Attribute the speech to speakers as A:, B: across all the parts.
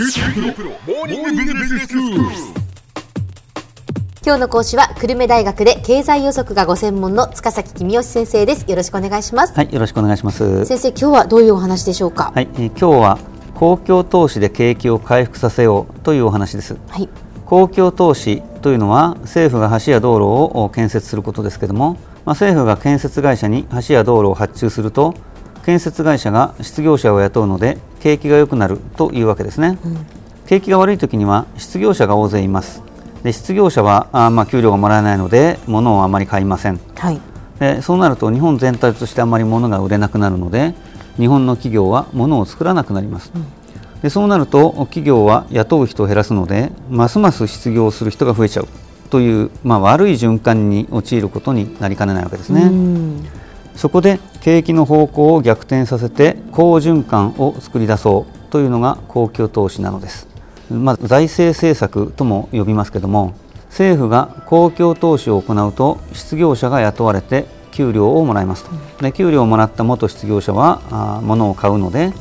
A: 今日の講師は久留米大学で経済予測がご専門の塚崎君吉先生です。よろしくお願いします、
B: はい、よろしくお願いします。
A: 先生今日はどういうお話でしょうか？
B: はい、えー今日は公共投資で景気を回復させようというお話です。
A: はい。
B: 公共投資というのは政府が橋や道路を建設することですけれども、まあ、政府が建設会社に橋や道路を発注すると建設会社が失業者を雇うので景気が良くなるというわけですね、景気が悪い時には失業者が大勢います。で失業者はあーまあ給料がもらえないので物をあまり買いません。
A: はい。
B: でそうなると日本全体としてあまり物が売れなくなるので日本の企業は物を作らなくなります、でそうなると企業は雇う人を減らすのでますます失業する人が増えちゃうという、まあ、悪い循環に陥ることになりかねないわけですね、
A: うん
B: そこで景気の方向を逆転させて好循環を作り出そうというのが公共投資なのです、まあ、財政政策とも呼びますけども政府が公共投資を行うと失業者が雇われて給料をもらいますと。で給料をもらった元失業者はあ物を買うので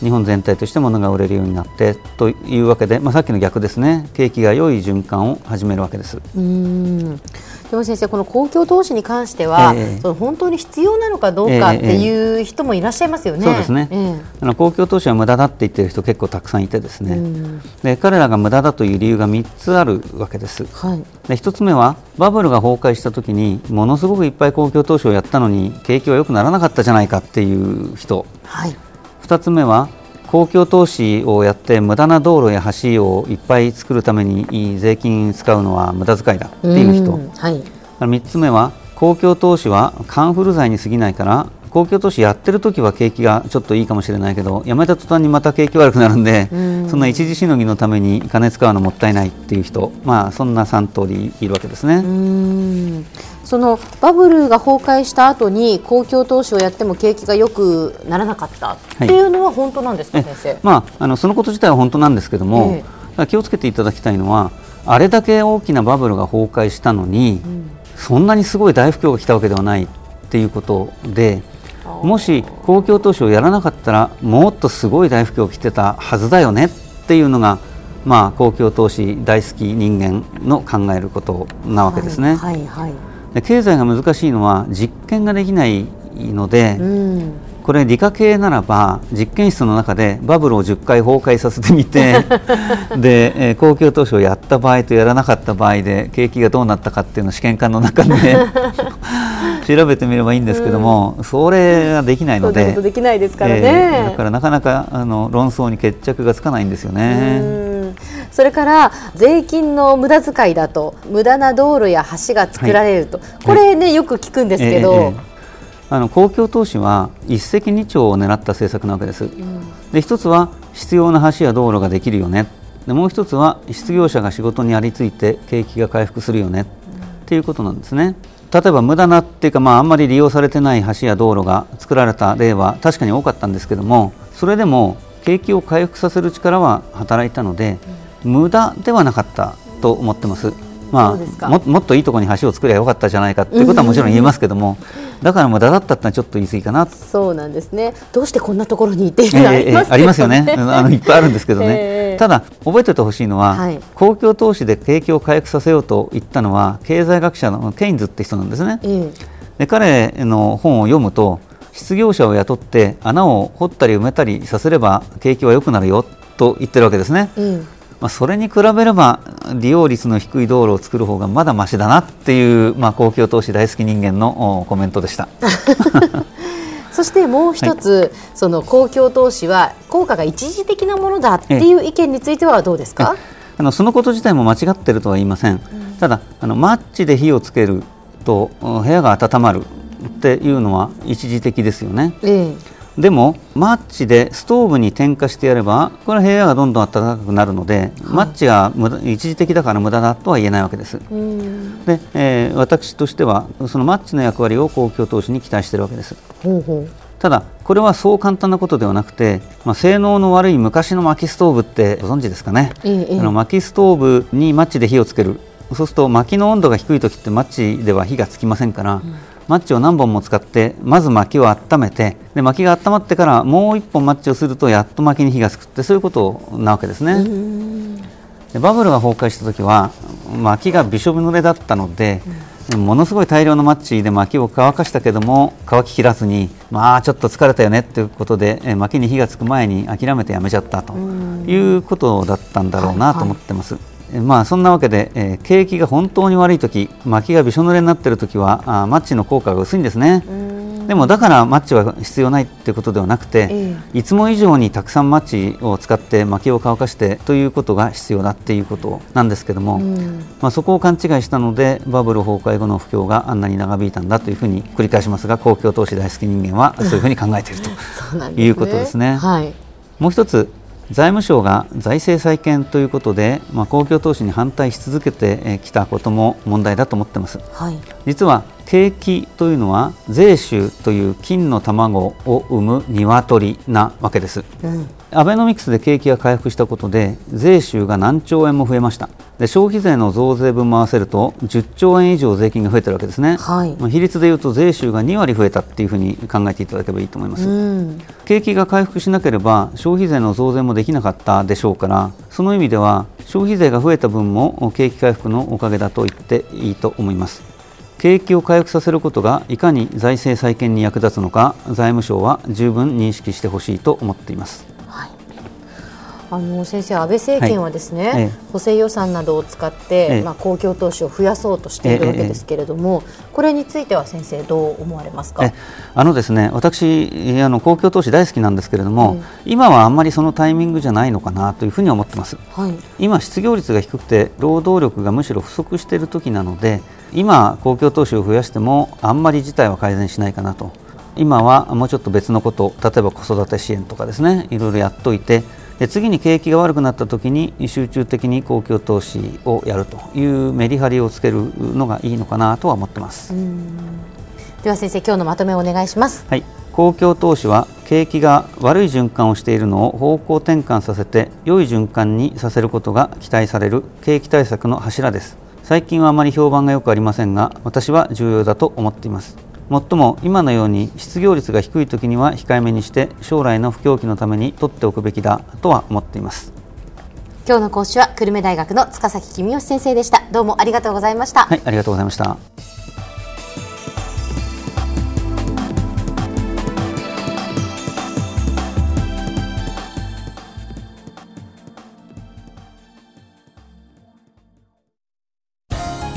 B: 日本全体として物が売れるようになってというわけで、まあ、さっきの逆ですね。景気が良い循環を始めるわけです。
A: うん。でも先生この公共投資に関しては、
B: ええ。
A: その本当に必要なのかどうかっていう人もいらっしゃいますよね、
B: そうですね、
A: ええ。
B: あの公共投資は無駄だって言ってる人結構たくさんいてですね、
A: うん。
B: で彼らが無駄だという理由が3つあるわけです。
A: はい。
B: で1つ目はバブルが崩壊した時にものすごくいっぱい公共投資をやったのに景気は良くならなかったじゃないかっていう人。
A: はい
B: 2つ目は公共投資をやって無駄な道路や橋をいっぱい作るために税金使うのは無駄遣いだっていう人、
A: んはい。
B: 3つ目は公共投資はカンフル剤に過ぎないから公共投資やってる時は景気がちょっといいかもしれないけどやめた途端にまた景気悪くなるんで
A: うん。
B: そんな一時しのぎのために金使うのもったいないっていう人まあそんな3通りいるわけですね。
A: うん。そのバブルが崩壊した後に公共投資をやっても景気が良くならなかった。っていうのは本当なんですか、
B: え
A: 先生？
B: まあ、あのそのこと自体は本当なんですけども、
A: ええ。
B: 気をつけていただきたいのはあれだけ大きなバブルが崩壊したのに、そんなにすごい大不況が来たわけではないっていうことでもし公共投資をやらなかったらもっとすごい大不況が来てたはずだよねっていうのが、まあ、公共投資大好き人間の考えることなわけですね。
A: はいはい、はい
B: で経済が難しいのは実験ができないので、
A: うん
B: これ理科系ならば実験室の中でバブルを10回崩壊させてみて で、えー公共投資をやった場合とやらなかった場合で景気がどうなったかっていうのを試験管の中で 調べてみればいいんですけども、それができないので
A: できないですからね。
B: えーだからなかなかあの論争に決着がつかないんですよね。
A: うん。それから税金の無駄遣いだと無駄な道路や橋が作られると、これねよく聞くんですけど、
B: ええええあの公共投資は一石二鳥を狙った政策なわけです。で一つは必要な橋や道路ができるよね。でもう一つは失業者が仕事にありついて景気が回復するよね。っていうことなんですね。例えば無駄なっていうか、まあ、あんまり利用されてない橋や道路が作られた例は確かに多かったんですけどもそれでも景気を回復させる力は働いたので、無駄ではなかったと思ってます。まあ、ももっといいところに橋を作ればよかったじゃないかっていうことはもちろん言えますけども、だから無駄だったってのはちょっと言い過ぎかな。と
A: そうなんですね。どうしてこんなところにっていのがありますけど
B: えありますよね、あ のいっぱいあるんですけどね、
A: ええ
B: ただ、覚えておいてほしいのは、
A: はい。
B: 公共投資で景気を回復させようと言ったのは、経済学者のケインズって人なんですね。
A: え。
B: で彼の本を読むと、失業者を雇って穴を掘ったり埋めたりさせれば景気は良くなるよと言ってるわけですね。
A: ええ
B: まあ、それに比べれば利用率の低い道路を作る方がまだましだなっていう、まあ、公共投資大好き人間のおコメントでした。
A: え そしてもう一つ、その公共投資は効果が一時的なものだっていう意見についてはどうですか、
B: あのそのこと自体も間違っているとは言いません、ただあのマッチで火をつけるとうん部屋が温まるっていうのは一時的ですよね。
A: え
B: でもマッチでストーブに点火してやればこれは部屋がどんどん暖かくなるので、マッチが無駄一時的だから無駄だとは言えないわけです。で、えー私としてはそのマッチの役割を公共投資に期待しているわけです。
A: ほうほう。
B: ただこれはそう簡単なことではなくて、まあ、性能の悪い昔の薪ストーブってご存知ですかね、
A: ええええ。
B: あの薪ストーブにマッチで火をつけるそうすると薪の温度が低い時ってマッチでは火がつきませんから、マッチを何本も使ってまず薪を温めてで薪が温まってからもう1本マッチをするとやっと薪に火がつくってそういうことなわけですね。でバブルが崩壊した時は薪がびしょ濡れだったので、ものすごい大量のマッチで薪を乾かしたけども乾ききらずにまあちょっと疲れたよねということでえ薪に火がつく前に諦めてやめちゃったということだったんだろうなと思ってます。まあそんなわけで、えー、景気が本当に悪い時薪がびしょ濡れになっている時はあマッチの効果が薄いんですね。でもだからマッチは必要ないということではなくて、えいつも以上にたくさんマッチを使って薪を乾かしてということが必要だっていうことなんですけども、まあ、そこを勘違いしたのでバブル崩壊後の不況があんなに長引いたんだというふうに繰り返しますが公共投資大好き人間はそういうふうに考えていると いうことですね。はい、もう一つ財務省が財政再建ということで、まあ、公共投資に反対し続けてきたことも問題だと思ってます、はい、実は景気というのは税収という金の卵を産む鶏なわけです、うん、アベノミクスで景気が回復したことで税収が何兆円も増えました。で消費税の増税分も合わせると10兆円以上税金が増えてるわけですね、はい、まあ、比率でいうと税収が2割増えたっていうふうに考えていただければいいと思います、うん、景気が回復しなければ消費税の増税もできなかったでしょうからその意味では消費税が増えた分も景気回復のおかげだと言っていいと思います。景気を回復させることがいかに財政再建に役立つのか財務省は十分認識してほしいと思っています。
A: あの先生、安倍政権はですね、はい、補正予算などを使って、ええ、まあ、公共投資を増やそうとしているわけですけれども、え、これについては先生、どう思われますか？
B: あのですね私あの、公共投資大好きなんですけれども、今はあんまりそのタイミングじゃないのかなというふうに思ってます、はい、今、失業率が低くて労働力がむしろ不足している時なので今、公共投資を増やしてもあんまり事態は改善しないかなと。今はもうちょっと別のこと例えば子育て支援とかですねいろいろやっておいてで次に景気が悪くなった時に集中的に公共投資をやるというメリハリをつけるのがいいのかなとは思ってます。
A: では先生今日のまとめをお願いします。
B: はい。公共投資は景気が悪い循環をしているのを方向転換させて良い循環にさせることが期待される景気対策の柱です。最近はあまり評判がよくありませんが私は重要だと思っていますもっとも今のように失業率が低い時には控えめにして将来の不況期のために取っておくべきだとは思っています。
A: 今日の講師は久留米大学の塚崎君吉先生でした。どうもありがとうございました。
B: はいありがとうございました